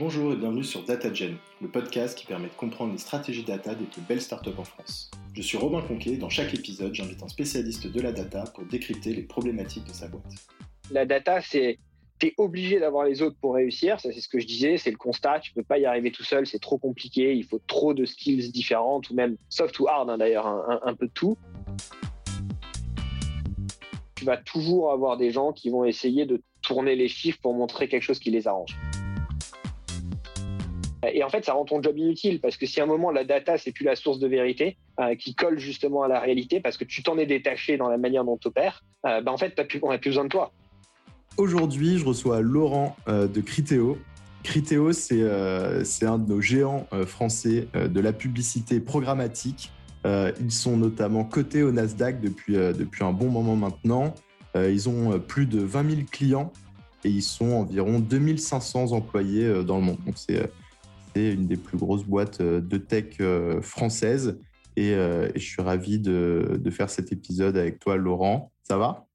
Bonjour et bienvenue sur DataGen, le podcast qui permet de comprendre les stratégies data des plus belles startups en France. Je suis Robin Conquet et dans chaque épisode, j'invite un spécialiste de la data pour décrypter les problématiques de sa boîte. La data, c'est tu obligé d'avoir les autres pour réussir, ça c'est ce que je disais, c'est le constat, tu peux pas y arriver tout seul, c'est trop compliqué, il faut trop de skills différentes ou même soft ou hard hein, d'ailleurs, un, peu de tout. Tu vas toujours avoir des gens qui vont essayer de tourner les chiffres pour montrer quelque chose qui les arrange. Et en fait, ça rend ton job inutile parce que si à un moment la data c'est plus la source de vérité euh, qui colle justement à la réalité parce que tu t'en es détaché dans la manière dont tu opères, euh, bah, en fait, on n'a plus besoin de toi. Aujourd'hui, je reçois Laurent euh, de Criteo. Criteo, euh, c'est un de nos géants euh, français de la publicité programmatique. ils sont notamment cotés au Nasdaq depuis, depuis un bon moment maintenant. ils ont plus de 20 000 clients et ils sont environ 2500 employés dans le monde. Donc, c'est une des plus grosses boîtes de tech françaises. Et, je suis ravi de, de faire cet épisode avec toi, Laurent. Ça va?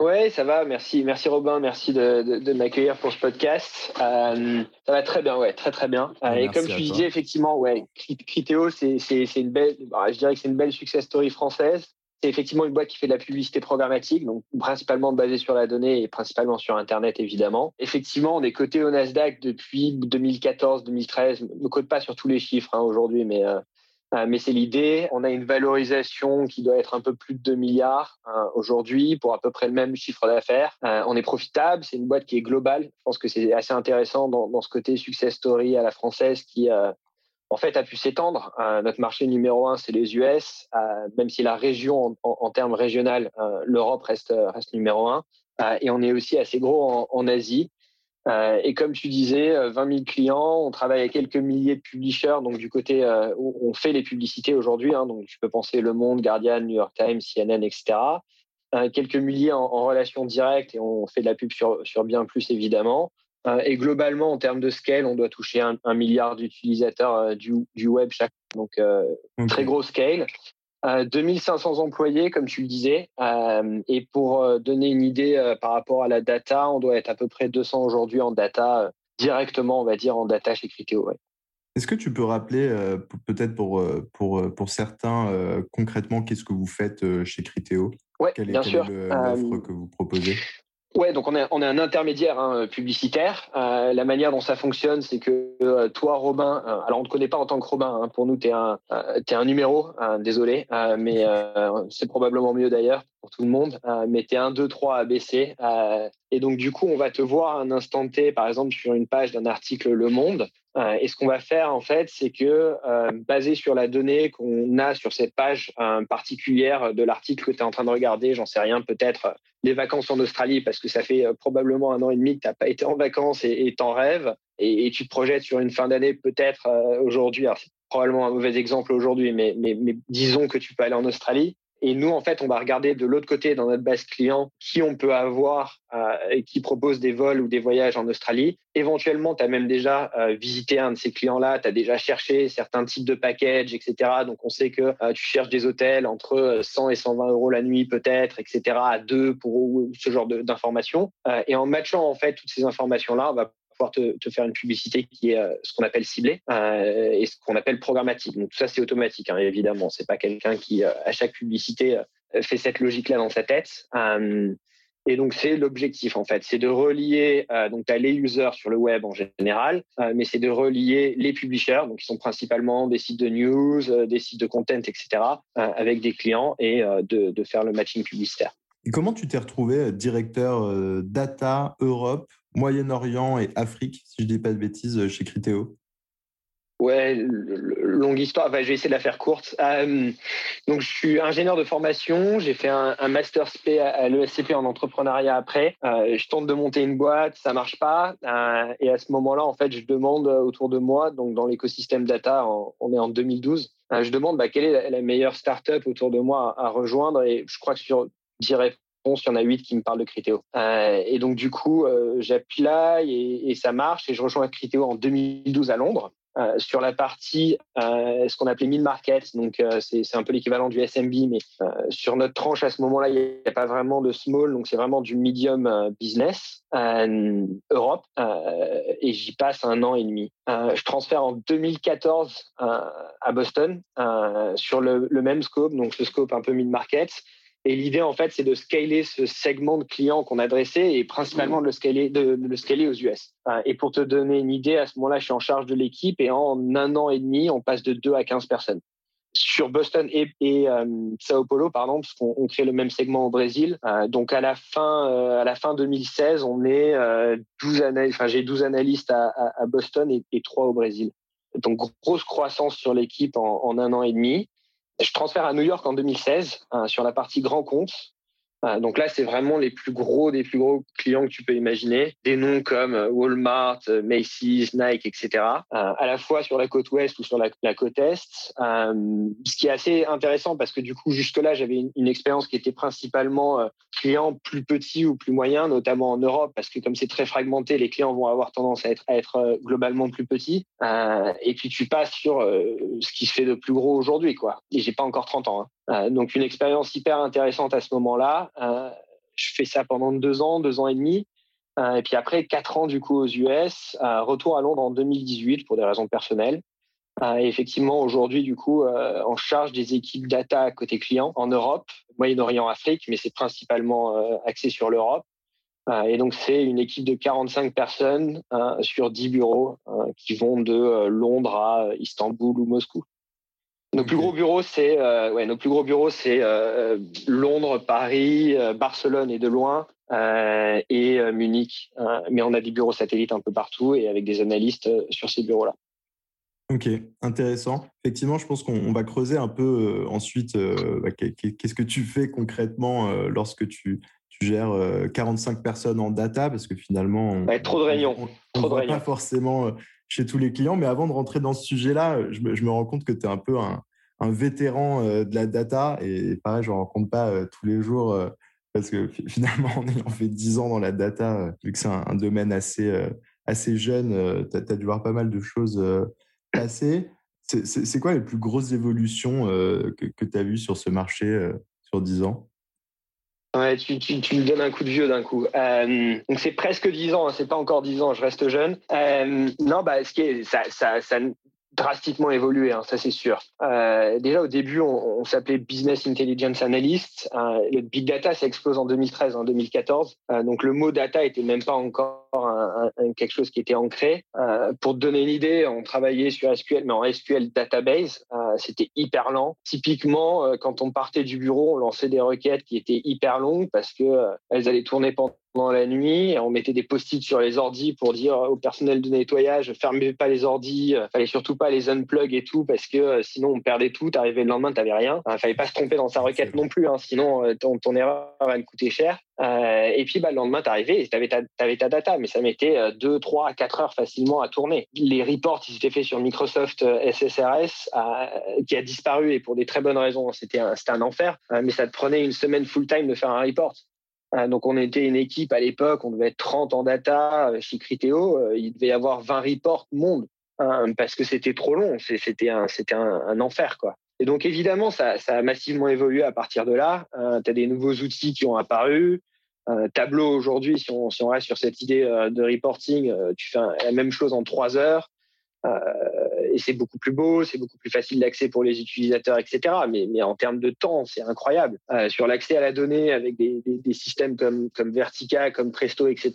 Ouais, ça va. Merci, merci Robin, merci de, de, m'accueillir pour ce podcast. Euh, ça va très bien, ouais, très très bien. Euh, et comme tu disais, effectivement, ouais, Criteo, c'est une belle, bah, je dirais que c'est une belle success story française. C'est effectivement une boîte qui fait de la publicité programmatique, donc principalement basée sur la donnée et principalement sur Internet, évidemment. Effectivement, on est coté au Nasdaq depuis 2014-2013. Ne code pas sur tous les chiffres hein, aujourd'hui, mais euh, euh, mais c'est l'idée. On a une valorisation qui doit être un peu plus de 2 milliards euh, aujourd'hui pour à peu près le même chiffre d'affaires. Euh, on est profitable. C'est une boîte qui est globale. Je pense que c'est assez intéressant dans, ce côté success story à la française qui, en fait, a pu s'étendre. notre marché numéro un, c'est les US. même si la région, en, termes régional, l'Europe reste, numéro un. et on est aussi assez gros en, Asie. Euh, et comme tu disais, 20 euh, 000 clients, on travaille avec quelques milliers de publishers, donc du côté euh, où on fait les publicités aujourd'hui, hein, donc tu peux penser Le Monde, Guardian, New York Times, CNN, etc. quelques milliers en, relation directe et on fait de la pub sur bien plus évidemment. Et globalement, en termes de scale, on doit toucher un, milliard d'utilisateurs du, du, web chaque, donc très gros scale. 2500 employés, comme tu le disais. Euh, et pour euh, donner une idée euh, par rapport à la data, on doit être à peu près 200 aujourd'hui en data, directement, on va dire, en data chez Criteo. Est-ce que tu peux rappeler, peut-être pour, pour, pour certains, concrètement, qu'est-ce que vous faites chez Criteo? Oui, bien sûr. l'offre que vous proposez? Ouais, donc on est, on est un intermédiaire hein, publicitaire. Euh, la manière dont ça fonctionne, c'est que euh, toi, Robin, euh, alors on ne te connaît pas en tant que Robin. Hein, pour nous, t'es un, es un numéro. Hein, désolé, mais c'est probablement mieux d'ailleurs pour tout le monde. mais t'es un, deux, trois ABC. et donc du coup, on va te voir un instant T, par exemple sur une page d'un article Le Monde. Et ce qu'on va faire en fait, c'est que basé sur la donnée qu'on a sur cette page particulière de l'article que tu es en train de regarder, j'en sais rien, peut-être les vacances en Australie parce que ça fait euh, probablement un an et demi que tu n'as pas été en vacances et t'en rêves et, tu te projettes sur une fin d'année peut-être euh, aujourd'hui. Alors c'est probablement un mauvais exemple aujourd'hui, mais disons que tu peux aller en Australie. Et nous, en fait, on va regarder de l'autre côté dans notre base client qui on peut avoir euh, et qui propose des vols ou des voyages en Australie. Éventuellement, tu as même déjà euh, visité un de ces clients-là, tu as déjà cherché certains types de packages, etc. Donc, on sait que euh, tu cherches des hôtels entre 100 et 120 euros la nuit peut-être, etc. à deux pour ce genre d'informations. et en matchant en fait toutes ces informations-là, on va pouvoir te, faire une publicité qui est euh, ce qu'on appelle ciblée euh, et ce qu'on appelle programmatique. Donc tout ça c'est automatique, hein, évidemment. C'est pas quelqu'un qui euh, à chaque publicité fait cette logique-là dans sa tête. et donc c'est l'objectif en fait, c'est de relier donc tu as les users sur le web en général, mais c'est de relier les publishers, donc qui sont principalement des sites de news, des sites de content, etc., avec des clients et de, de faire le matching publicitaire. Et comment tu t'es retrouvé directeur data Europe Moyen-Orient et Afrique, si je dis pas de bêtises, euh, chez Criteo Ouais, longue histoire. je vais essayer de la faire courte. Euh, donc, je suis ingénieur de formation. J'ai fait un, master SP à, l'ESCP en entrepreneuriat après. Euh, je tente de monter une boîte, ça marche pas. et à ce moment-là, en fait, je demande autour de moi, donc dans l'écosystème data, on est en 2012. je demande bah, quelle est la, meilleure startup autour de moi à, rejoindre. Et je crois que sur 10 il y en a 8 qui me parlent de Criteo. Euh, et donc, du coup, euh, j'appuie là et, ça marche et je rejoins Criteo en 2012 à Londres. euh, sur la partie euh, ce qu'on appelait mid-market. Donc, euh, c'est un peu l'équivalent du SMB, mais sur notre tranche à ce moment-là, il n'y a pas vraiment de small, donc c'est vraiment du medium business Europe. et j'y passe un an et demi. je transfère en 2014 à Boston sur le, le, même scope, donc le scope un peu mid-market. Et l'idée, en fait, c'est de scaler ce segment de clients qu'on adressait et principalement de le scaler, de, le scaler aux US. Et pour te donner une idée, à ce moment-là, je suis en charge de l'équipe et en un an et demi, on passe de 2 à 15 personnes. Sur Boston et, euh, Sao Paulo, pardon, parce qu'on crée le même segment au Brésil. Euh, donc à la fin, euh, à la fin 2016, on est 12 analystes. Enfin, j'ai 12 analystes à, Boston et, et 3 au Brésil. Donc grosse croissance sur l'équipe en, un an et demi. Je transfère à New York en 2016 hein, sur la partie grand compte. Euh, donc là, c'est vraiment les plus gros des plus gros clients que tu peux imaginer. Des noms comme euh, Walmart, euh, Macy's, Nike, etc. à la fois sur la côte ouest ou sur la, côte est. ce qui est assez intéressant parce que du coup, jusque-là, j'avais une, expérience qui était principalement clients plus petits ou plus moyens, notamment en Europe, parce que comme c'est très fragmenté, les clients vont avoir tendance à être, à être globalement plus petits. et puis tu passes sur ce qui se fait de plus gros aujourd'hui, quoi. Et j'ai pas encore 30 ans. Hein. Euh, donc une expérience hyper intéressante à ce moment-là. Euh, je fais ça pendant deux ans, deux ans et demi. Euh, et puis après, quatre ans du coup aux US, retour à Londres en 2018 pour des raisons personnelles. et effectivement, aujourd'hui, du coup, en charge des équipes data côté client en Europe, Moyen-Orient, Afrique, mais c'est principalement axé sur l'Europe. et donc, c'est une équipe de 45 personnes sur 10 bureaux qui vont de Londres à Istanbul ou Moscou. Nos plus gros bureaux, c'est euh, ouais, nos plus gros bureaux, c'est euh, Londres, Paris, euh, Barcelone et de loin, et Munich. mais on a des bureaux satellites un peu partout et avec des analystes sur ces bureaux-là. Ok, intéressant. Effectivement, je pense qu'on va creuser un peu ensuite. Bah, qu'est-ce que tu fais concrètement lorsque tu, tu gères 45 personnes en data? Parce que finalement, trop de réunions. On, trop de réunions. pas forcément chez tous les clients. Mais avant de rentrer dans ce sujet-là, je me, rends compte que tu es un peu un, vétéran euh, de la data. Et pareil, je ne rencontre pas euh, tous les jours euh, parce que finalement, en fait 10 ans dans la data, vu que c'est un, domaine assez, assez jeune, tu as, dû voir pas mal de choses passer. C'est quoi les plus grosses évolutions que, que tu as vues sur ce marché sur 10 ans? Ouais, tu, tu, tu, me donnes un coup de vieux d'un coup. Euh, donc c'est presque 10 ans, hein, c'est pas encore 10 ans, je reste jeune. Euh, non, bah ce qui est, ça, ça, ça drastiquement évolué, hein, ça c'est sûr. Euh, déjà au début, on, on s'appelait Business Intelligence Analyst. Euh, le big data, ça explose en 2013, en 2014. Euh, donc le mot data était même pas encore un, quelque chose qui était ancré. Euh, pour te donner une idée, on travaillait sur SQL, mais en SQL database. C'était hyper lent. Typiquement, quand on partait du bureau, on lançait des requêtes qui étaient hyper longues parce que elles allaient tourner pendant pendant la nuit. On mettait des post-it sur les ordis pour dire au personnel de nettoyage, fermez pas les ordis, euh, fallait surtout pas les unplug et tout parce que euh, sinon on perdait tout. T'arrivais le lendemain, t'avais rien. Il fallait pas se tromper dans sa requête non plus, hein, sinon euh, ton, ton, erreur va te coûter cher. et puis bah, le lendemain, t'arrivais et t'avais ta, avais ta data, mais ça mettait 2, 3, 4 heures facilement à tourner. Les reports, ils étaient faits sur Microsoft SSRS, qui a disparu et pour des très bonnes raisons. C'était un, un enfer, mais ça te prenait une semaine full-time de faire un report. Euh, donc on était une équipe à l'époque, on devait être 30 en data euh, chez Criteo, euh, il devait y avoir 20 reports monde hein, parce que c'était trop long, c'était un, enfer quoi. Et donc évidemment ça, a massivement évolué à partir de là. tu as des nouveaux outils qui ont apparu. Tableau aujourd'hui, si on, reste sur cette idée de reporting, tu fais la même chose en trois heures. Et c'est beaucoup plus beau, c'est beaucoup plus facile d'accès pour les utilisateurs, etc. Mais, en termes de temps, c'est incroyable. Euh, sur l'accès à la donnée avec des, systèmes comme, Vertica, comme Presto, etc.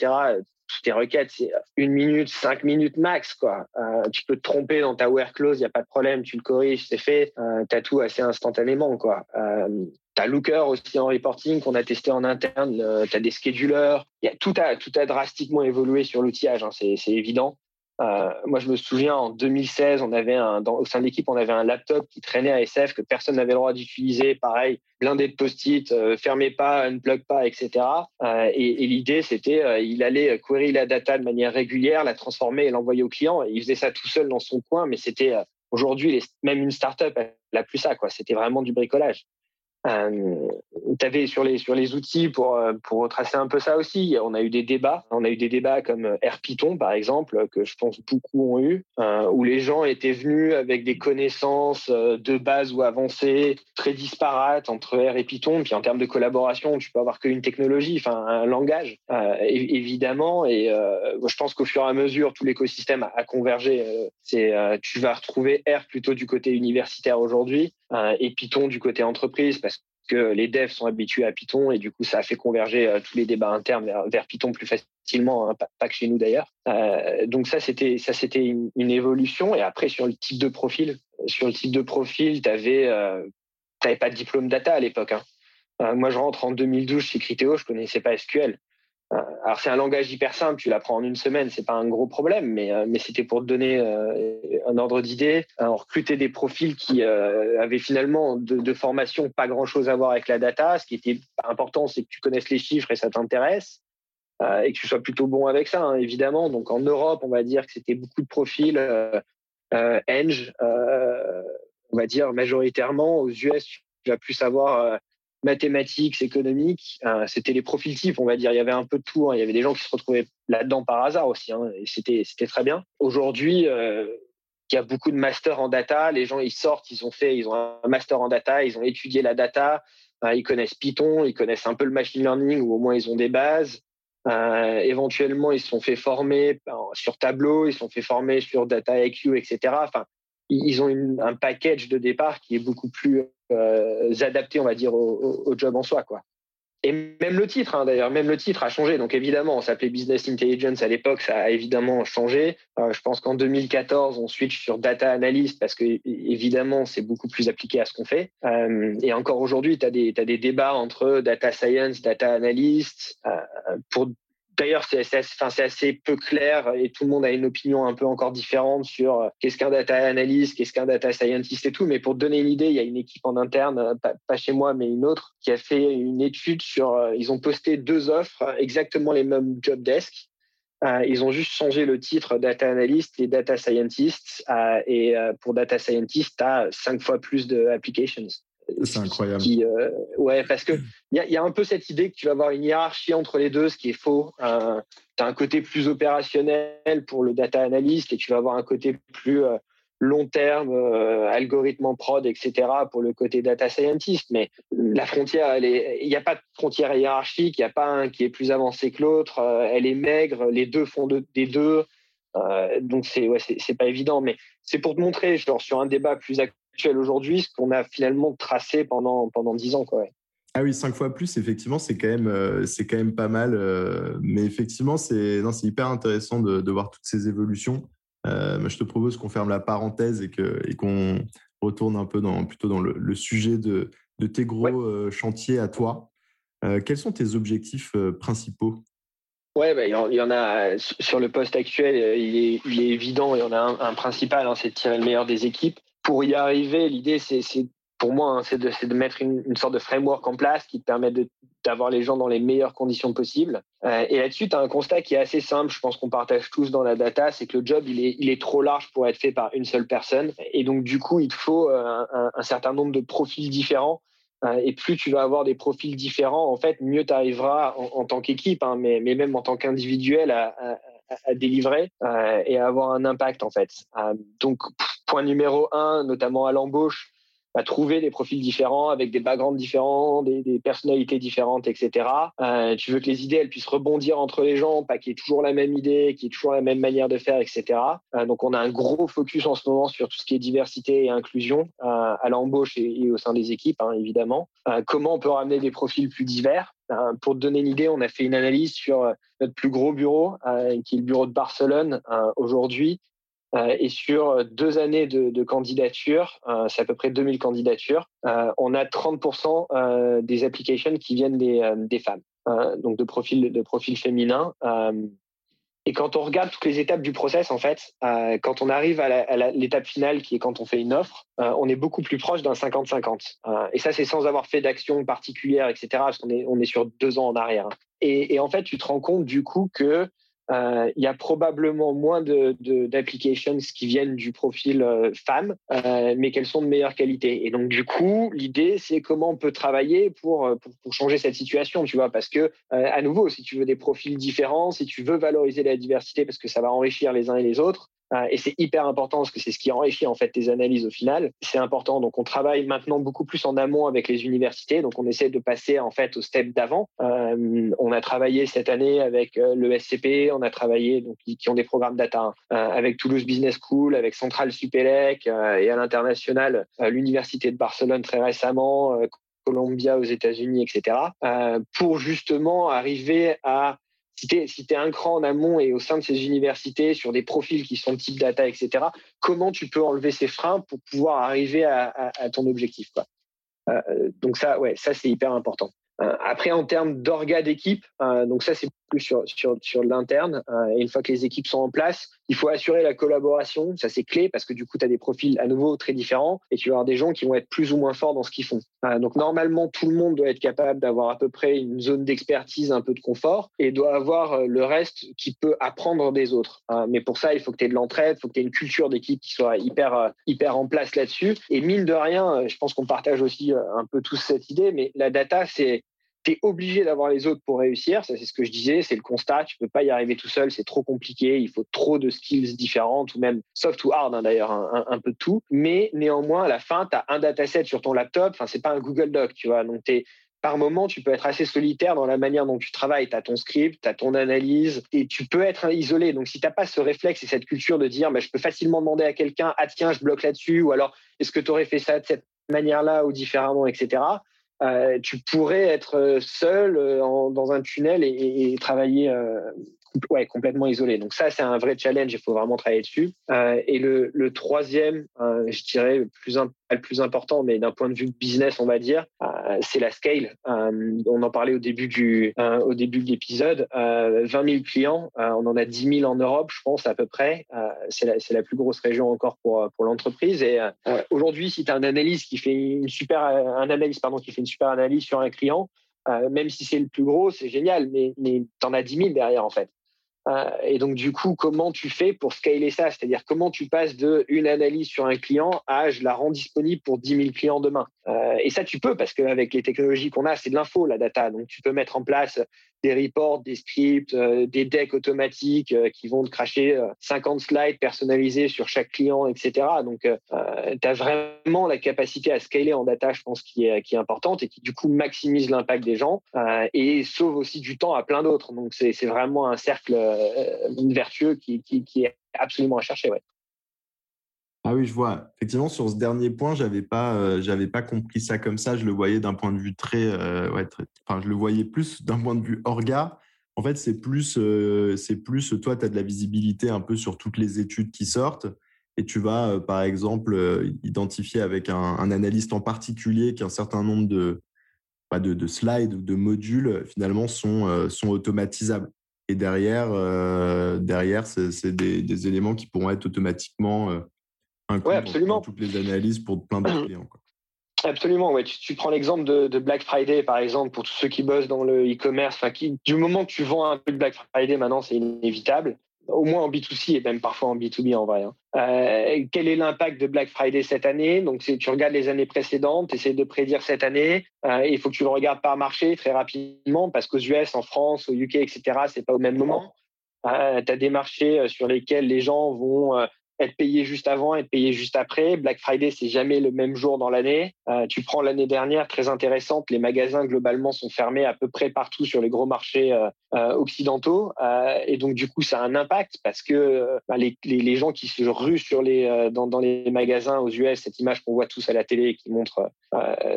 Toutes tes requêtes, c'est une minute, cinq minutes max, quoi. Euh, tu peux te tromper dans ta where clause, il n'y a pas de problème, tu le corriges, c'est fait. Euh, tu as tout assez instantanément, quoi. Euh, T'as Looker aussi en reporting qu'on a testé en interne. Euh, tu as des schedulers. Y a, tout, a, tout a drastiquement évolué sur l'outillage, hein, c'est évident. Euh, moi, je me souviens en 2016, on avait un, dans, au sein de l'équipe, on avait un laptop qui traînait à SF que personne n'avait le droit d'utiliser. Pareil, blindé de post-it, euh, fermez pas, unplug pas, etc. Euh, et, et l'idée, c'était, euh, il allait query la data de manière régulière, la transformer et l'envoyer au client. Et il faisait ça tout seul dans son coin, mais c'était aujourd'hui même une startup, elle a plus ça, quoi. C'était vraiment du bricolage. Euh, tu sur les sur les outils pour euh, pour retracer un peu ça aussi. On a eu des débats. On a eu des débats comme R Python par exemple que je pense beaucoup ont eu, euh, où les gens étaient venus avec des connaissances euh, de base ou avancées très disparates entre R et Python. Puis en termes de collaboration, tu peux avoir qu'une technologie, enfin un langage évidemment. Et je pense qu'au fur et à mesure, tout l'écosystème a, a, convergé. C'est tu vas retrouver R plutôt du côté universitaire aujourd'hui et Python du côté entreprise parce que les devs sont habitués à Python et du coup ça a fait converger euh, tous les débats internes vers, Python plus facilement, hein, pas, que chez nous d'ailleurs. Euh, donc ça c'était ça c'était une, évolution et après sur le type de profil, sur le type de profil, t'avais euh, t'avais pas de diplôme data à l'époque. Hein. Euh, moi je rentre en 2012 chez Criteo, je connaissais pas SQL. Euh, alors c'est un langage hyper simple, tu l'apprends en une semaine, c'est pas un gros problème, mais euh, c'était pour te donner euh, un ordre d'idée. On recrutait des profils qui avaient finalement de, formation pas grand chose à voir avec la data. Ce qui était important, c'est que tu connaisses les chiffres et ça t'intéresse. et que tu sois plutôt bon avec ça, hein, évidemment. Donc en Europe, on va dire que c'était beaucoup de profils euh, Eng, on va dire majoritairement. Aux US, tu vas plus savoir mathématiques, économiques, euh, c'était les profils types, on va dire. Il y avait un peu de tout. Hein. Il y avait des gens qui se retrouvaient là-dedans par hasard aussi, hein, et c'était c'était très bien. Aujourd'hui, euh, il y a beaucoup de masters en data. Les gens ils sortent, ils ont fait, ils ont un master en data, ils ont étudié la data, euh, ils connaissent Python, ils connaissent un peu le machine learning ou au moins ils ont des bases. éventuellement, ils se sont fait former sur Tableau, ils se sont fait former sur Data IQ, etc. Enfin, ils ont un package de départ qui est beaucoup plus euh, adapté, on va dire, au, job en soi, quoi. Et même le titre, hein, d'ailleurs, même le titre a changé. Donc évidemment, on s'appelait Business Intelligence à l'époque, ça a évidemment changé. Euh, je pense qu'en 2014, on switch sur Data Analyst parce que évidemment, c'est beaucoup plus appliqué à ce qu'on fait. Euh, et encore aujourd'hui, tu as as des débats entre Data Science, Data Analyst euh, pour D'ailleurs, c'est assez, peu clair et tout le monde a une opinion un peu encore différente sur euh, qu'est-ce qu'un data analyst, qu'est-ce qu'un data scientist et tout. Mais pour donner une idée, il y a une équipe en interne, euh, pas, chez moi, mais une autre, qui a fait une étude sur. Euh, ils ont posté deux offres, exactement les mêmes job desks. ils ont juste changé le titre data analyst et data scientist. et pour data scientist, tu as cinq fois plus de applications. C'est incroyable. Euh, ouais, parce que il y, y a, un peu cette idée que tu vas avoir une hiérarchie entre les deux, ce qui est faux. Euh, tu as un côté plus opérationnel pour le data analyst et tu vas avoir un côté plus euh, long terme, euh, algorithme en prod, etc. pour le côté data scientist. Mais la frontière, il n'y a pas de frontière hiérarchique, il n'y a pas un qui est plus avancé que l'autre. elle est maigre, les deux font des deux. donc c'est ouais, c'est pas évident, mais c'est pour te montrer, genre sur un débat plus actuel aujourd'hui, ce qu'on a finalement tracé pendant pendant dix ans, quoi. Ah oui, cinq fois plus, effectivement, c'est quand même euh, c'est quand même pas mal. Euh, mais effectivement, c'est hyper intéressant de, de, voir toutes ces évolutions. Euh, je te propose qu'on ferme la parenthèse et qu'on retourne un peu dans plutôt dans le, sujet de, de tes gros chantiers à toi. quels sont tes objectifs principaux? Ouais, bah, il y en a sur le poste actuel, il est, il est évident, il y en a un, un principal, hein, c'est de tirer le meilleur des équipes pour y arriver, l'idée, c'est pour moi, hein, c'est de, de, mettre une, sorte de framework en place qui te permet d'avoir les gens dans les meilleures conditions possibles. Euh, et là-dessus, tu as un constat qui est assez simple, je pense qu'on partage tous dans la data, c'est que le job, il est, il est trop large pour être fait par une seule personne. Et donc, du coup, il te faut euh, un, certain nombre de profils différents. Euh, et plus tu vas avoir des profils différents, en fait, mieux tu arriveras en, tant qu'équipe, hein, mais, même en tant qu'individuel à, à, à, délivrer et à avoir un impact, en fait. Donc, point numéro un, notamment à l'embauche, à trouver des profils différents avec des backgrounds différents, des, personnalités différentes, etc. Euh, tu veux que les idées puissent rebondir entre les gens, pas qu'il y ait toujours la même idée, qu'il y ait toujours la même manière de faire, etc. Euh, donc on a un gros focus en ce moment sur tout ce qui est diversité et inclusion euh, à l'embauche et, au sein des équipes, hein, évidemment. Comment on peut ramener des profils plus divers? Pour te donner une idée, on a fait une analyse sur notre plus gros bureau, qui est le bureau de Barcelone aujourd'hui. Euh, et sur deux années de, de candidature, euh, c'est à peu près 2000 candidatures, euh, on a 30% des applications qui viennent des, femmes, donc de profils de profil féminin. et quand on regarde toutes les étapes du process, en fait, quand on arrive à l'étape finale, qui est quand on fait une offre, on est beaucoup plus proche d'un 50-50. et ça, c'est sans avoir fait d'action particulière, etc., parce qu'on est, on est sur deux ans en arrière. Et, et, en fait, tu te rends compte du coup que il y a probablement moins de d'applications qui viennent du profil femme, mais qu'elles sont de meilleure qualité. Et donc du coup, l'idée c'est comment on peut travailler pour, pour, pour changer cette situation, tu vois, parce que à nouveau, si tu veux des profils différents, si tu veux valoriser la diversité, parce que ça va enrichir les uns et les autres, euh, et c'est hyper important parce que c'est ce qui enrichit en fait tes analyses au final. C'est important. Donc on travaille maintenant beaucoup plus en amont avec les universités. Donc on essaie de passer en fait au step d'avant. Euh, on a travaillé cette année avec euh, le SCP. On a travaillé donc qui, ont des programmes data hein, avec Toulouse Business School, avec Central Supélec et à l'international l'université de Barcelone très récemment. Columbia aux États-Unis, etc., pour justement arriver à si tu es, un cran en amont et au sein de ces universités, sur des profils qui sont type data, etc., comment tu peux enlever ces freins pour pouvoir arriver à, ton objectif. Euh, donc ça, ouais, ça c'est hyper important. Euh, après, en termes d'orga d'équipe, euh, donc ça c'est plus sur, sur, sur l'interne. Euh, et une fois que les équipes sont en place, il faut assurer la collaboration. Ça c'est clé parce que du coup, tu as des profils à nouveau très différents et tu vas avoir des gens qui vont être plus ou moins forts dans ce qu'ils font. donc normalement, tout le monde doit être capable d'avoir à peu près une zone d'expertise, un peu de confort et doit avoir le reste qui peut apprendre des autres. mais pour ça, il faut que tu aies de l'entraide, il faut que tu aies une culture d'équipe qui soit hyper, hyper en place là-dessus. Et mine de rien, je pense qu'on partage aussi un peu tous cette idée, mais la data, c'est tu es obligé d'avoir les autres pour réussir. Ça, c'est ce que je disais, c'est le constat. Tu peux pas y arriver tout seul, c'est trop compliqué. Il faut trop de skills différentes, ou même soft ou hard, hein, d'ailleurs, un, peu de tout. Mais néanmoins, à la fin, tu as un dataset sur ton laptop. Enfin, c'est pas un Google Doc, tu vois. Donc, par moment, tu peux être assez solitaire dans la manière dont tu travailles. Tu as ton script, tu as ton analyse et tu peux être isolé. Donc, si tu n'as pas ce réflexe et cette culture de dire, bah, je peux facilement demander à quelqu'un, ah tiens, je bloque là-dessus, ou alors, est-ce que tu aurais fait ça de cette manière-là ou différemment, etc. Euh, tu pourrais être euh, seul euh, dans un tunnel et, travailler ouais, complètement isolé. Donc ça, c'est un vrai challenge. Il faut vraiment travailler dessus. et le, troisième, je dirais le plus, le plus important, mais d'un point de vue business, on va dire, c'est la scale. on en parlait au début du, au début de l'épisode. 20 000 clients, on en a 10 000 en Europe, je pense à peu près. c'est la, la, plus grosse région encore pour pour l'entreprise. Et aujourd'hui, si tu as un analyse qui fait une super, un analyse pardon qui fait une super analyse sur un client, même si c'est le plus gros, c'est génial, mais, mais tu en as 10 000 derrière en fait. Euh, et donc, du coup, comment tu fais pour scaler ça? C'est-à-dire, comment tu passes de une analyse sur un client à je la rends disponible pour 10 000 clients demain? Euh, Et ça, tu peux, parce qu'avec les technologies qu'on a, c'est de l'info, la data. Donc, tu peux mettre en place des reports, des scripts, euh, des decks automatiques qui vont te cracher 50 slides personnalisés sur chaque client, etc. Donc, tu as vraiment la capacité à scaler en data, je pense, qui est, qui est importante et qui, du coup, maximise l'impact des gens et sauve aussi du temps à plein d'autres. Donc, c'est vraiment un cercle vertueux qui, qui, est absolument à chercher. Ah oui, je vois. Effectivement, sur ce dernier point, j'avais pas, euh, pas compris ça comme ça. Je le voyais d'un point de vue très, euh, je le voyais plus d'un point de vue orga. En fait, c'est plus, c'est plus, toi, tu as de la visibilité un peu sur toutes les études qui sortent et tu vas, par exemple, identifier avec un, analyste en particulier qu'un certain nombre de, de, de, slides ou de modules finalement sont, sont automatisables. Et derrière, euh, derrière c'est des, éléments qui pourront être automatiquement euh, inclus absolument. dans toutes les analyses pour plein de clients. Absolument, ouais. Tu, prends l'exemple de, Black Friday, par exemple, pour tous ceux qui bossent dans le e-commerce. Du moment que tu vends un peu de Black Friday, maintenant, c'est inévitable au moins en B2C et même parfois en B2B en vrai. Hein. Euh, quel est l'impact de Black Friday cette année? Donc, tu regardes les années précédentes, tu essaies de prédire cette année. Euh, il faut que tu le regardes par marché très rapidement parce qu'aux US, en France, au UK, etc., c'est pas au même moment. Euh, tu as des marchés sur lesquels les gens vont être payé juste avant, être payé juste après. Black Friday, c'est jamais le même jour dans l'année. Euh, tu prends l'année dernière, très intéressante, les magasins globalement sont fermés à peu près partout sur les gros marchés euh, euh, occidentaux. et donc, du coup, ça a un impact parce que bah, les, les, gens qui se ruent sur les, dans, dans, les magasins aux US, cette image qu'on voit tous à la télé et qui montre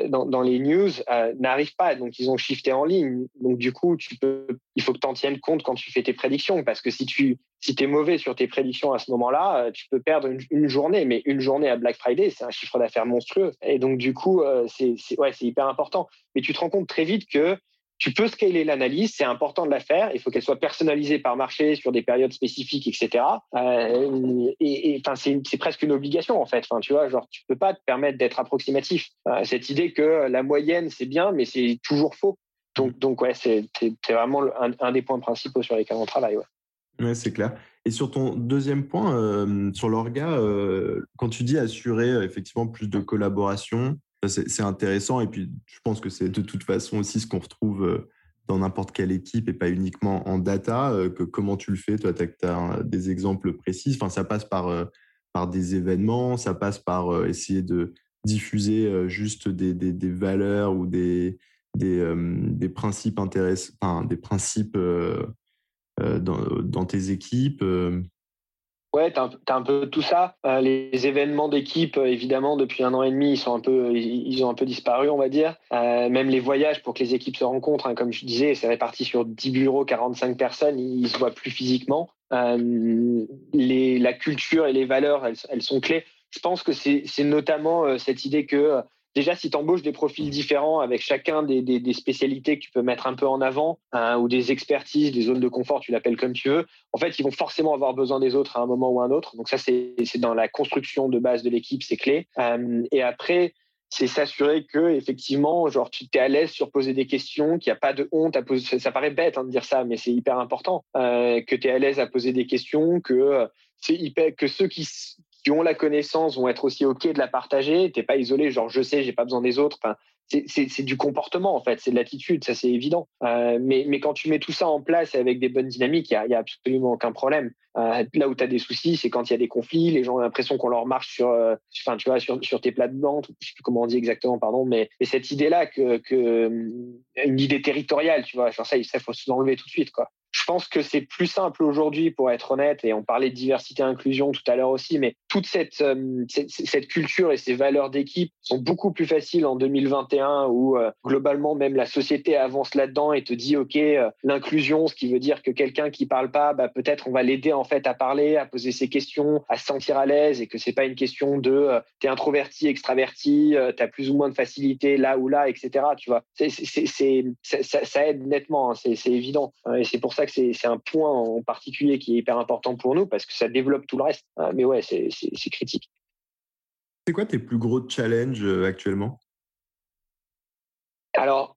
dans, dans, les news, n'arrive pas. Donc, ils ont shifté en ligne. Donc, du coup, tu peux, il faut que tu en tiennes compte quand tu fais tes prédictions parce que si tu si es mauvais sur tes prédictions à ce moment-là, perdre une, journée, mais une journée à Black Friday, c'est un chiffre d'affaires monstrueux. Et donc, du coup, euh, c'est ouais, hyper important. Mais tu te rends compte très vite que tu peux scaler l'analyse, c'est important de la faire. Il faut qu'elle soit personnalisée par marché sur des périodes spécifiques, etc. Euh, et, enfin, c'est presque une obligation en fait. Tu vois, genre, tu peux pas te permettre d'être approximatif. Euh, cette idée que la moyenne c'est bien, mais c'est toujours faux. Donc, donc ouais, c'est vraiment un, des points principaux sur lesquels on travaille. Ouais. Oui, c'est clair. Et sur ton deuxième point, sur l'orga, quand tu dis assurer effectivement plus de collaboration, c'est intéressant. Et puis, je pense que c'est de toute façon aussi ce qu'on retrouve dans n'importe quelle équipe et pas uniquement en data. que, comment tu le fais Toi, tu as, des exemples précis. Enfin, ça passe par, par des événements, ça passe par essayer de diffuser juste des, des, des valeurs ou des, des, des principes intéressants, enfin, des principes dans, dans, tes équipes Ouais, tu as, un peu tout ça. Euh, les événements d'équipe, euh, évidemment, depuis un an et demi, ils sont un peu, ils ont un peu disparu, on va dire. Euh, même les voyages pour que les équipes se rencontrent, hein, comme je disais, c'est réparti sur 10 bureaux, 45 personnes, ils se voient plus physiquement. la culture et les valeurs, elles, elles sont clés. Je pense que c'est notamment cette idée que déjà, si tu embauches des profils différents avec chacun des, spécialités que tu peux mettre un peu en avant, hein, ou des expertises, des zones de confort, tu l'appelles comme tu veux, en fait, ils vont forcément avoir besoin des autres à un moment ou à un autre. Donc ça, c'est dans la construction de base de l'équipe, c'est clé. Euh, et après, c'est s'assurer que effectivement, genre, tu es à l'aise sur poser des questions, qu'il n'y a pas de honte à poser. Ça, paraît bête hein, de dire ça, mais c'est hyper important. Euh, que tu es à l'aise à poser des questions, que euh, c'est hyper, que ceux qui, qui ont la connaissance vont être aussi OK de la partager. Tu n'es pas isolé, genre je sais, j'ai pas besoin des autres. C'est du comportement en fait, c'est de l'attitude, ça c'est évident. Euh, mais, quand tu mets tout ça en place avec des bonnes dynamiques, il y a, absolument aucun problème. Euh, là où tu as des soucis, c'est quand il y a des conflits, les gens ont l'impression qu'on leur marche sur, euh, enfin, tu vois, sur, tes plates-bandes, je sais plus comment on dit exactement, pardon, mais cette idée-là que, que une idée territoriale, tu vois, genre ça, il faut se l'enlever tout de suite, quoi. Je pense que c'est plus simple aujourd'hui, pour être honnête, et on parlait de diversité et inclusion tout à l'heure aussi, mais toute cette, euh, cette, culture et ces valeurs d'équipe sont beaucoup plus faciles en 2021 où euh, globalement même la société avance là-dedans et te dit, OK, euh, l'inclusion, ce qui veut dire que quelqu'un qui parle pas, bah, peut-être on va l'aider en fait à parler, à poser ses questions, à se sentir à l'aise et que c'est pas une question de tu es introverti, extraverti, tu as plus ou moins de facilité là ou là, etc. Tu vois, ça, ça, aide nettement, hein, c'est évident. Et c'est pour ça que c'est un point en particulier qui est hyper important pour nous parce que ça développe tout le reste. Euh, mais ouais, c'est critique. C'est quoi tes plus gros challenges euh, actuellement? Alors,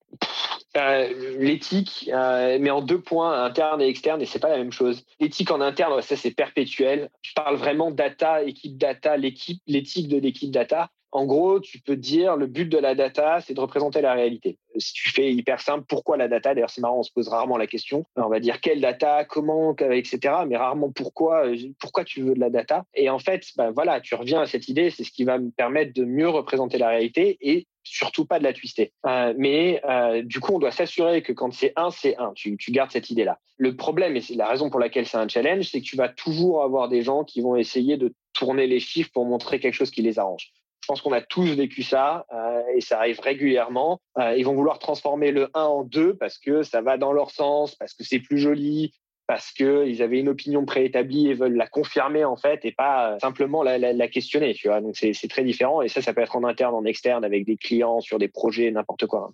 euh, l'éthique, mais en deux points, interne et externe, et c'est pas la même chose. L'éthique en interne, ça c'est perpétuel. Je parle vraiment data, équipe data, l'équipe, l'éthique de l'équipe data. En gros, tu peux dire le but de la data, c'est de représenter la réalité. Si tu fais hyper simple, pourquoi la data? D'ailleurs, c'est marrant, on se pose rarement la question. on va dire quelle data, comment, etc. Mais rarement pourquoi, pourquoi tu veux de la data? Et en fait, bah, voilà, tu reviens à cette idée, c'est ce qui va me permettre de mieux représenter la réalité et surtout pas de la twister. Euh, mais euh, du coup, on doit s'assurer que quand c'est un, c'est un. Tu, tu gardes cette idée-là. Le problème, et c'est la raison pour laquelle c'est un challenge, c'est que tu vas toujours avoir des gens qui vont essayer de tourner les chiffres pour montrer quelque chose qui les arrange. Pense qu'on a tous vécu ça euh, et ça arrive régulièrement. Euh, ils vont vouloir transformer le 1 en 2 parce que ça va dans leur sens, parce que c'est plus joli, parce qu'ils avaient une opinion préétablie et veulent la confirmer en fait et pas euh, simplement la, la, la questionner. Tu vois Donc c'est très différent et ça, ça peut être en interne, en externe, avec des clients, sur des projets, n'importe quoi.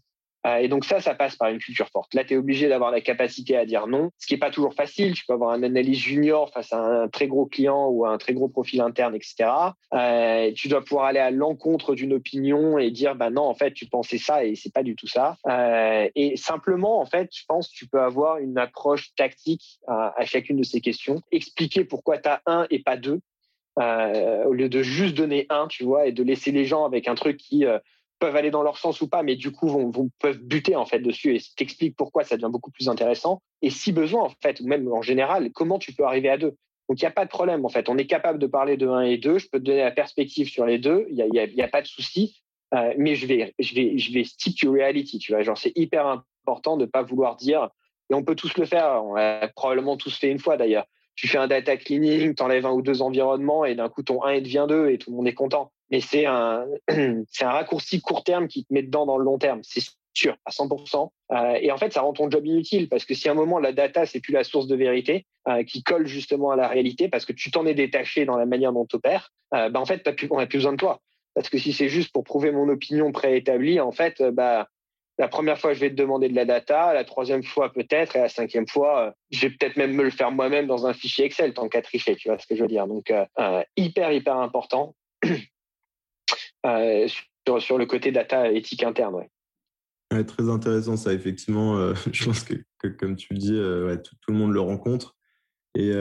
Euh, et donc ça, ça passe par une culture forte. Là, tu es obligé d'avoir la capacité à dire non, ce qui est pas toujours facile. Tu peux avoir un analyse junior face à un très gros client ou à un très gros profil interne, etc. Euh, tu dois pouvoir aller à l'encontre d'une opinion et dire, bah non, en fait, tu pensais ça et c'est pas du tout ça. Euh, et simplement, en fait, je pense que tu peux avoir une approche tactique à, chacune de ces questions, expliquer pourquoi tu as un et pas deux. Au lieu de juste donner un, tu vois, et de laisser les gens avec un truc qui peuvent aller dans leur sens ou pas, mais du coup vont, vont peuvent buter en fait dessus et t'explique pourquoi ça devient beaucoup plus intéressant. Et si besoin en fait, ou même en général, comment tu peux arriver à deux? Donc il n'y a pas de problème en fait. On est capable de parler de un et deux. Je peux te donner la perspective sur les deux. Il n'y a, y a, pas de souci. Euh, mais je vais, je vais, je vais stick to reality. Tu vois, genre c'est hyper important de pas vouloir dire. Et on peut tous le faire. On l'a probablement tous fait une fois d'ailleurs. Tu fais un data cleaning, tu enlèves un ou deux environnements et d'un coup ton 1 devient 2 et tout le monde est content mais c'est un, c'est un raccourci court terme qui te met dedans dans le long terme, c'est sûr, à 100%. Euh, et en fait, ça rend ton job inutile parce que si à un moment la data c'est plus la source de vérité euh, qui colle justement à la réalité parce que tu t'en es détaché dans la manière dont tu opères, euh, bah en fait, on n'a plus besoin de toi. Parce que si c'est juste pour prouver mon opinion préétablie, en fait, bah la première fois, je vais te demander de la data, la troisième fois peut-être, et la cinquième fois, je vais peut-être même me le faire moi-même dans un fichier Excel tant qu'à tricher, tu vois ce que je veux dire. Donc, hyper, hyper important. Euh, sur, le côté data éthique interne. Très intéressant ça, effectivement. Euh, je pense que, comme tu le dis, euh, tout, le monde le rencontre. Et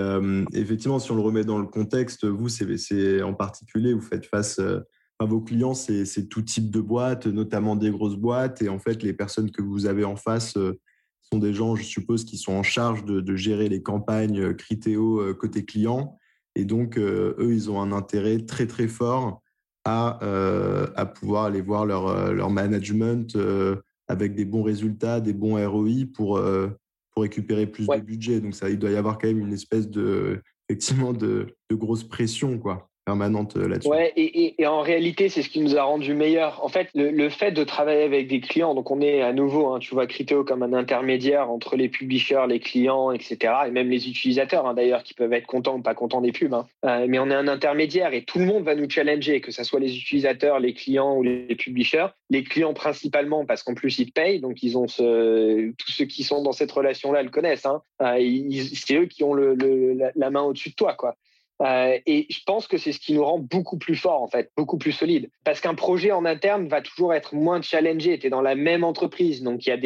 effectivement, si on le remet dans le contexte, vous, c'est en particulier, vous faites face à vos clients, c'est tout type de boîtes, notamment des grosses boîtes. Et en fait, les personnes que vous avez en face sont des gens, je suppose, qui sont en charge de, de gérer les campagnes Criteo côté client. Et donc, eux, ils ont un intérêt très, très fort à, à pouvoir aller voir leur, leur management avec des bons résultats, des bons ROI pour, pour récupérer plus de budget. Donc, ça, il doit y avoir quand même une espèce de, effectivement, de, de grosse pression, quoi permanente euh, là-dessus. Ouais, et, et, en réalité, c'est ce qui nous a rendu meilleurs. En fait, le, fait de travailler avec des clients, donc on est à nouveau, hein, tu vois Criteo comme un intermédiaire entre les publishers, les clients, etc., et même les utilisateurs, hein, d'ailleurs, qui peuvent être contents ou pas contents des pubs. Hein. Euh, mais on est un intermédiaire et tout le monde va nous challenger, que ce soit les utilisateurs, les clients ou les publishers. Les clients principalement parce qu'en plus ils payent, donc ils ont ce, tous ceux qui sont dans cette relation-là le connaissent. Euh, c'est eux qui ont le, la, la main au-dessus de toi, quoi. Euh, et je pense que c'est ce qui nous rend beaucoup plus fort, en fait, beaucoup plus solide. Parce qu'un projet en interne va toujours être moins challengé. Tu es dans la même entreprise. Donc, il y, a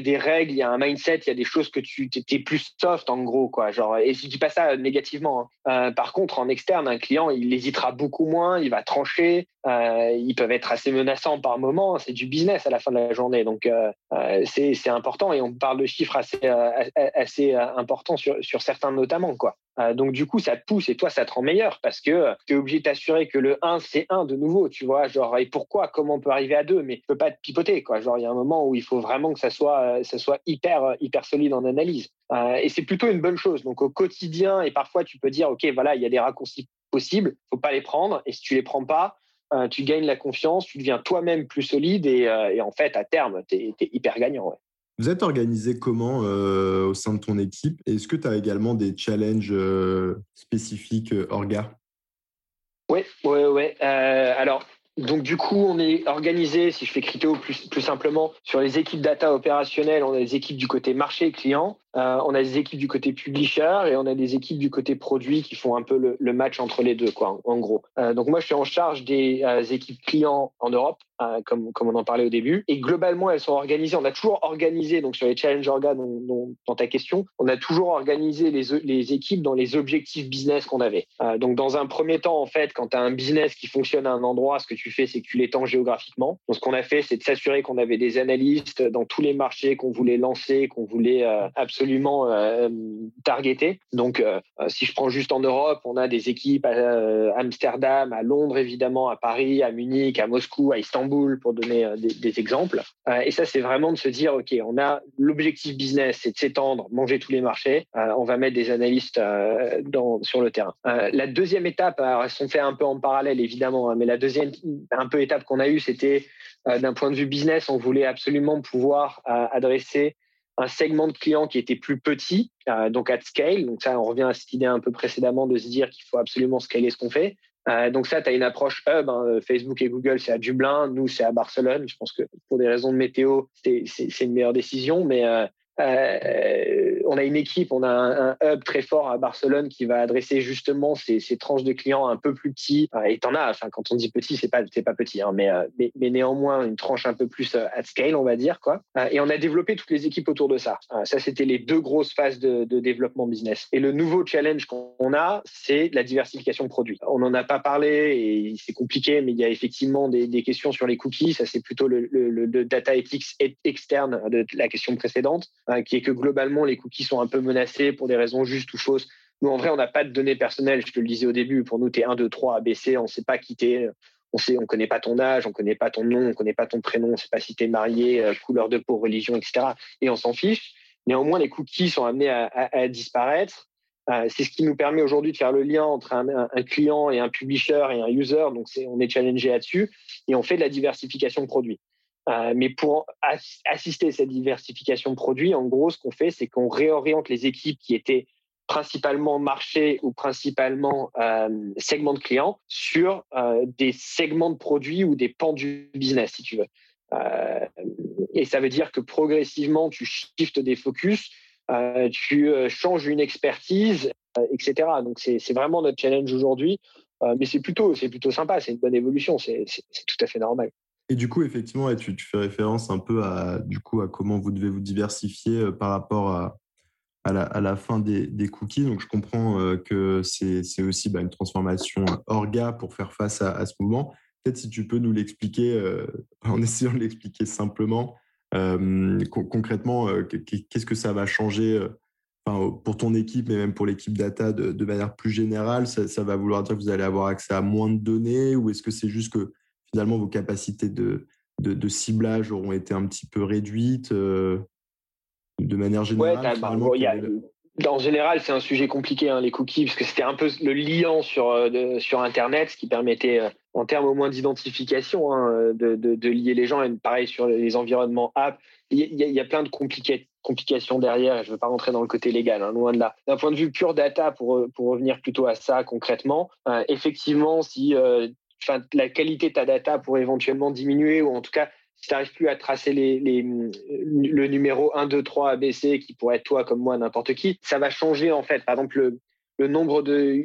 des, règles, il y a un mindset, il y a des choses que tu es plus soft, en gros. Quoi. Genre, et je dis pas ça négativement. Hein. Euh, par contre, en externe, un client, il hésitera beaucoup moins, il va trancher. Euh, ils peuvent être assez menaçants par moment. C'est du business à la fin de la journée. Donc, euh, euh c'est important. Et on parle de chiffres assez, euh, assez importants sur, sur certains notamment. Quoi. Euh, donc du coup, ça te pousse et toi, ça te rend meilleur parce que tu es obligé de t'assurer que le 1, c'est 1 de nouveau, tu vois. Genre, et pourquoi Comment on peut arriver à 2 Mais tu peux pas te pipoter, quoi. Genre, il y a un moment où il faut vraiment que ça soit, ça soit hyper, hyper solide en analyse. Euh, et c'est plutôt une bonne chose. Donc au quotidien, et parfois, tu peux dire, OK, voilà, il y a des raccourcis possibles, faut pas les prendre. Et si tu les prends pas, euh, tu gagnes la confiance, tu deviens toi-même plus solide et, et, en fait, à terme, tu es, hyper gagnant. Ouais. Vous êtes organisé comment euh, au sein de ton équipe? Est-ce que tu as également des challenges euh, spécifiques euh, orga? Oui, oui, oui. alors, donc du coup, on est organisé, si je fais Criteo plus, simplement, sur les équipes data opérationnelles, on a des équipes du côté marché et client, euh, on a des équipes du côté publisher et on a des équipes du côté produit qui font un peu le, match entre les deux, quoi, en, gros. Euh, donc moi, je suis en charge des euh, équipes clients en Europe, euh, comme, on en parlait au début. Et globalement, elles sont organisées. On a toujours organisé, donc sur les challenge orga, dans ta question, on a toujours organisé les, équipes dans les objectifs business qu'on avait. Euh, donc dans un premier temps, en fait, quand tu as un business qui fonctionne à un endroit, ce que tu fais, c'est que tu l'étends géographiquement. Donc ce qu'on a fait, c'est de s'assurer qu'on avait des analystes dans tous les marchés qu'on voulait lancer, qu'on voulait absolument absolument euh, targeté. Donc, euh, euh, si je prends juste en Europe, on a des équipes à Amsterdam, à Londres évidemment, à Paris, à Munich, à Moscou, à Istanbul, pour donner des, exemples. et ça, c'est vraiment de se dire, OK, on a l'objectif business, c'est de s'étendre, manger tous les marchés. on va mettre des analystes sur le terrain. la deuxième étape, alors, elles sont faites un peu en parallèle évidemment, hein, mais la deuxième un peu étape qu'on a eue, c'était d'un point de vue business, on voulait absolument pouvoir adresser un segment de clients qui était plus petit, euh, donc at scale. Donc ça, on revient à cette idée un peu précédemment de se dire qu'il faut absolument scaler ce qu'on fait. Euh, donc ça, tu as une approche hub. Hein. Facebook et Google, c'est à Dublin. Nous, c'est à Barcelone. Je pense que pour des raisons de météo, c'est une meilleure décision. Mais euh, euh, on a une équipe, on a un, hub très fort à Barcelone qui va adresser justement ces, ces tranches de clients un peu plus petits. Euh, et t'en as, enfin, quand on dit petit, c'est pas, c'est pas petit, hein, mais, euh, mais, mais, néanmoins une tranche un peu plus at scale, on va dire, quoi. Et on a développé toutes les équipes autour de ça. Ça, c'était les deux grosses phases de, de, développement business. Et le nouveau challenge qu'on a, c'est la diversification de produits. On n'en a pas parlé et c'est compliqué, mais il y a effectivement des, des questions sur les cookies. Ça, c'est plutôt le, le, le data ethics externe de la question précédente. Hein, qui est que globalement, les cookies sont un peu menacés pour des raisons justes ou fausses. Nous, en vrai, on n'a pas de données personnelles. Je te le disais au début. Pour nous, tu es 1, 2, 3, ABC. On ne sait pas qui tu On sait, on connaît pas ton âge, on connaît pas ton nom, on connaît pas ton prénom, on sait pas si tu es marié, euh, couleur de peau, religion, etc. Et on s'en fiche. Néanmoins, les cookies sont amenés à, disparaître. Euh, c'est ce qui nous permet aujourd'hui de faire le lien entre un, client et un publisher et un user. Donc, on est challengé là-dessus et on fait de la diversification de produits. Euh, mais pour assister à cette diversification de produits, en gros, ce qu'on fait, c'est qu'on réoriente les équipes qui étaient principalement marché ou principalement euh, segment de clients sur euh, des segments de produits ou des pans du business, si tu veux. Et ça veut dire que progressivement, tu shiftes des focus, tu changes une expertise, etc. Donc c'est vraiment notre challenge aujourd'hui. mais c'est plutôt, c'est plutôt sympa, c'est une bonne évolution, c'est tout à fait normal. Et du coup, effectivement, tu, fais référence un peu à, du coup, à comment vous devez vous diversifier euh, par rapport à, à la, fin des, cookies. Donc, je comprends que c'est aussi bah, une transformation orga pour faire face à, ce mouvement. Peut-être si tu peux nous l'expliquer en essayant de l'expliquer simplement. concrètement, qu'est-ce que ça va changer pour ton équipe, mais même pour l'équipe data de, manière plus générale, ça, va vouloir dire que vous allez avoir accès à moins de données ou est-ce que c'est juste que finalement vos capacités de, de, ciblage auront été un petit peu réduites euh, de manière générale En général, c'est un sujet compliqué, hein, les cookies, parce que c'était un peu le liant sur, euh, sur Internet, ce qui permettait, euh, en termes au moins d'identification, hein, de, de, lier les gens. Et pareil sur les environnements app, il y, a plein de complications derrière. Je ne veux pas rentrer dans le côté légal, hein, loin de là. D'un point de vue pure data, pour, pour revenir plutôt à ça concrètement, effectivement, si la qualité de ta data pourrait éventuellement diminuer ou en tout cas si tu n'arrives plus à tracer le numéro 1, 2, 3 ABC qui pourrait être toi comme moi, n'importe qui, ça va changer en fait. Par exemple, le, nombre de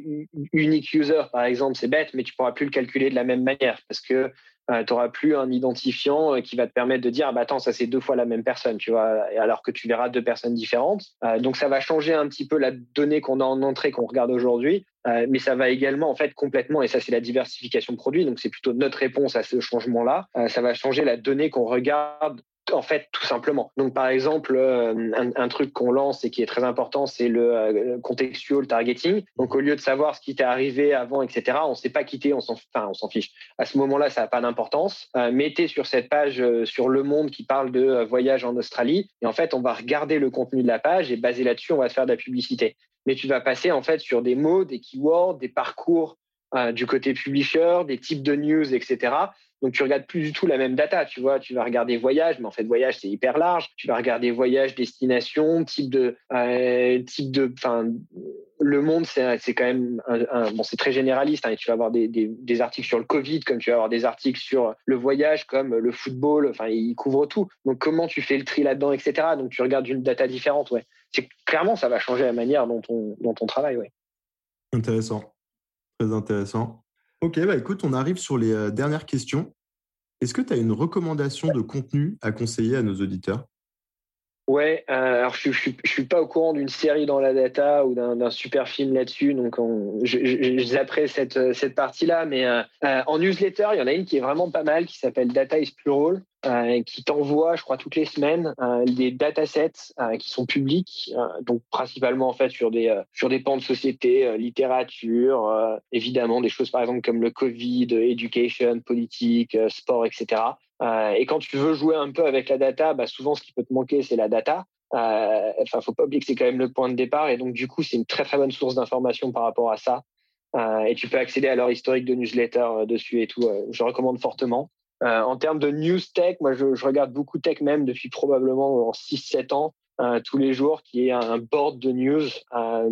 unique users, par exemple, c'est bête, mais tu pourras plus le calculer de la même manière parce que euh, tu n'auras plus un identifiant euh, qui va te permettre de dire ah bah attends ça c'est deux fois la même personne tu vois alors que tu verras deux personnes différentes euh, donc ça va changer un petit peu la donnée qu'on a en entrée qu'on regarde aujourd'hui mais ça va également en fait complètement et ça c'est la diversification de produits donc c'est plutôt notre réponse à ce changement là ça va changer la donnée qu'on regarde en fait, tout simplement. Donc, par exemple, euh, un, truc qu'on lance et qui est très important, c'est le euh, contextual targeting. Donc, au lieu de savoir ce qui t'est arrivé avant, etc., on ne pas quitter, on s'en, enfin, on s'en fiche. À ce moment-là, ça n'a pas d'importance. Euh, mettez sur cette page sur Le Monde qui parle de voyage en Australie. Et en fait, on va regarder le contenu de la page et basé là-dessus, on va faire de la publicité. Mais tu vas passer en fait sur des mots, des keywords, des parcours du côté publisher, des types de news, etc. Donc, tu regardes plus du tout la même data, tu vois. Tu vas regarder voyage, mais en fait, voyage, c'est hyper large. Tu vas regarder voyage, destination, type de, euh, type de, enfin, le monde, c'est quand même, bon, c'est très généraliste. Hein, et tu vas avoir des, des, articles sur le Covid, comme tu vas avoir des articles sur le voyage, comme le football. Enfin, il couvre tout. Donc, comment tu fais le tri là-dedans, etc. Donc, tu regardes une data différente, ouais. C'est clairement, ça va changer la manière dont on, travaille, ouais. Intéressant, très intéressant. Ok, bah écoute, on arrive sur les euh, dernières questions. Est-ce que tu as une recommandation de contenu à conseiller à nos auditeurs? Ouais, euh, alors je, je, suis pas au courant d'une série dans la data ou d'un super film là-dessus, donc je, je, cette, cette partie-là, mais euh, en newsletter, il y en a une qui est vraiment pas mal, qui s'appelle Data is Plural, euh, qui t'envoie, je crois, toutes les semaines euh, des datasets euh, qui sont publics, donc principalement en fait sur des sur des pans de société, littérature, évidemment des choses par exemple comme le Covid, education, politique, sport, etc. et quand tu veux jouer un peu avec la data, bah, souvent ce qui peut te manquer c'est la data. Enfin, faut pas oublier que c'est quand même le point de départ, et donc du coup c'est une très très bonne source d'information par rapport à ça. et tu peux accéder à leur historique de newsletter dessus et tout. je recommande fortement. Euh, en termes de news tech, moi, je, regarde beaucoup tech même depuis probablement en 6-7 ans, euh, tous les jours, qui est un board de news, euh,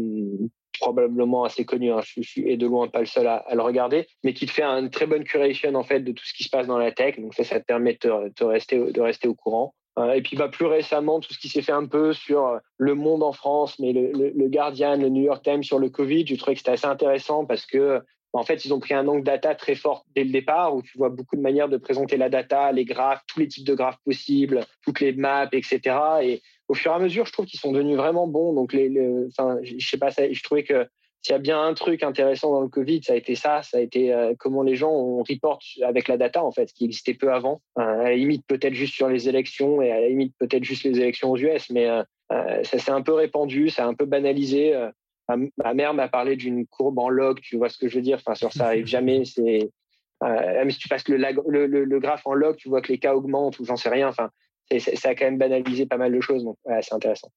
probablement assez connu, hein, je, suis et de loin pas le seul à, le regarder, mais qui te fait une très bonne curation en fait de tout ce qui se passe dans la tech. Donc ça, ça te permet de, rester, de rester au courant. et puis bah, plus récemment, tout ce qui s'est fait un peu sur le monde en France, mais le, Guardian, le New York Times sur le Covid, je trouvais que c'était assez intéressant parce que en fait, ils ont pris un angle data très fort dès le départ, où tu vois beaucoup de manières de présenter la data, les graphes, tous les types de graphes possibles, toutes les maps, etc. Et au fur et à mesure, je trouve qu'ils sont devenus vraiment bons. Donc, les, enfin, je sais pas, je trouvais que s'il y a bien un truc intéressant dans le Covid, ça a été ça, ça a été euh, comment les gens report avec la data en fait, qui existait peu avant. Euh, à la limite peut-être juste sur les élections et à la limite peut-être juste les élections aux US, mais euh, ça s'est un peu répandu, ça a un peu banalisé ma, mère m'a parlé d'une courbe en log, tu vois ce que je veux dire? Enfin, sur ça arrive jamais. C'est euh, mais si tu passes le, le, le, graphe en log, tu vois que les cas augmentent ou j'en sais rien. Enfin, ça a quand même banalisé pas mal de choses, donc c'est intéressant.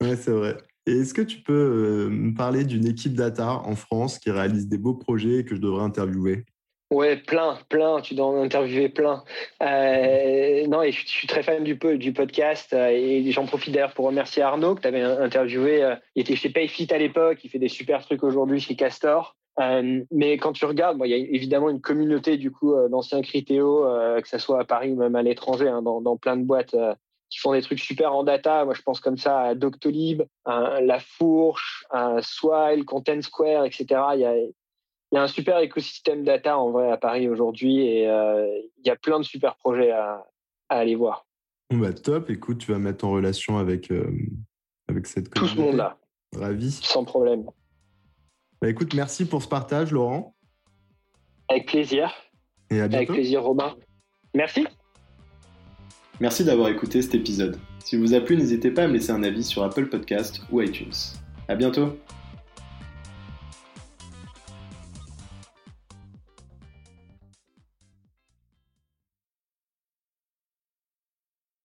Ouais, c'est vrai. Et est-ce que tu peux euh, me parler d'une équipe data en France qui réalise des beaux projets que je devrais interviewer? Ouais, plein, plein. Tu dois en interviewer plein. Euh, non, et je, suis très fan du, du podcast euh, et j'en profite d'ailleurs pour remercier Arnaud que tu avais interviewé. Euh, il était chez Payfit à l'époque, il fait des super trucs aujourd'hui chez Castor. mais quand tu regardes, il y a évidemment une communauté du coup d'anciens Critéo, que ce soit à Paris ou même à l'étranger, hein, dans, dans, plein de boîtes qui font des trucs super en data. Moi, je pense comme ça à Doctolib, La Fourche, Swile, Content Square, etc. Il y a, il y a un super écosystème data en vrai à Paris aujourd'hui et euh, il y a plein de super projets à, aller voir. Bon bah top, écoute, tu vas mettre en relation avec, euh, avec cette Tout ce monde-là. Ravi. Sans problème. Bah, écoute, merci pour ce partage, Laurent. Avec plaisir. Et à bientôt. Avec plaisir, Romain. Merci. Merci d'avoir écouté cet épisode. S'il vous a plu, n'hésitez pas à me laisser un avis sur Apple Podcast ou iTunes. À bientôt!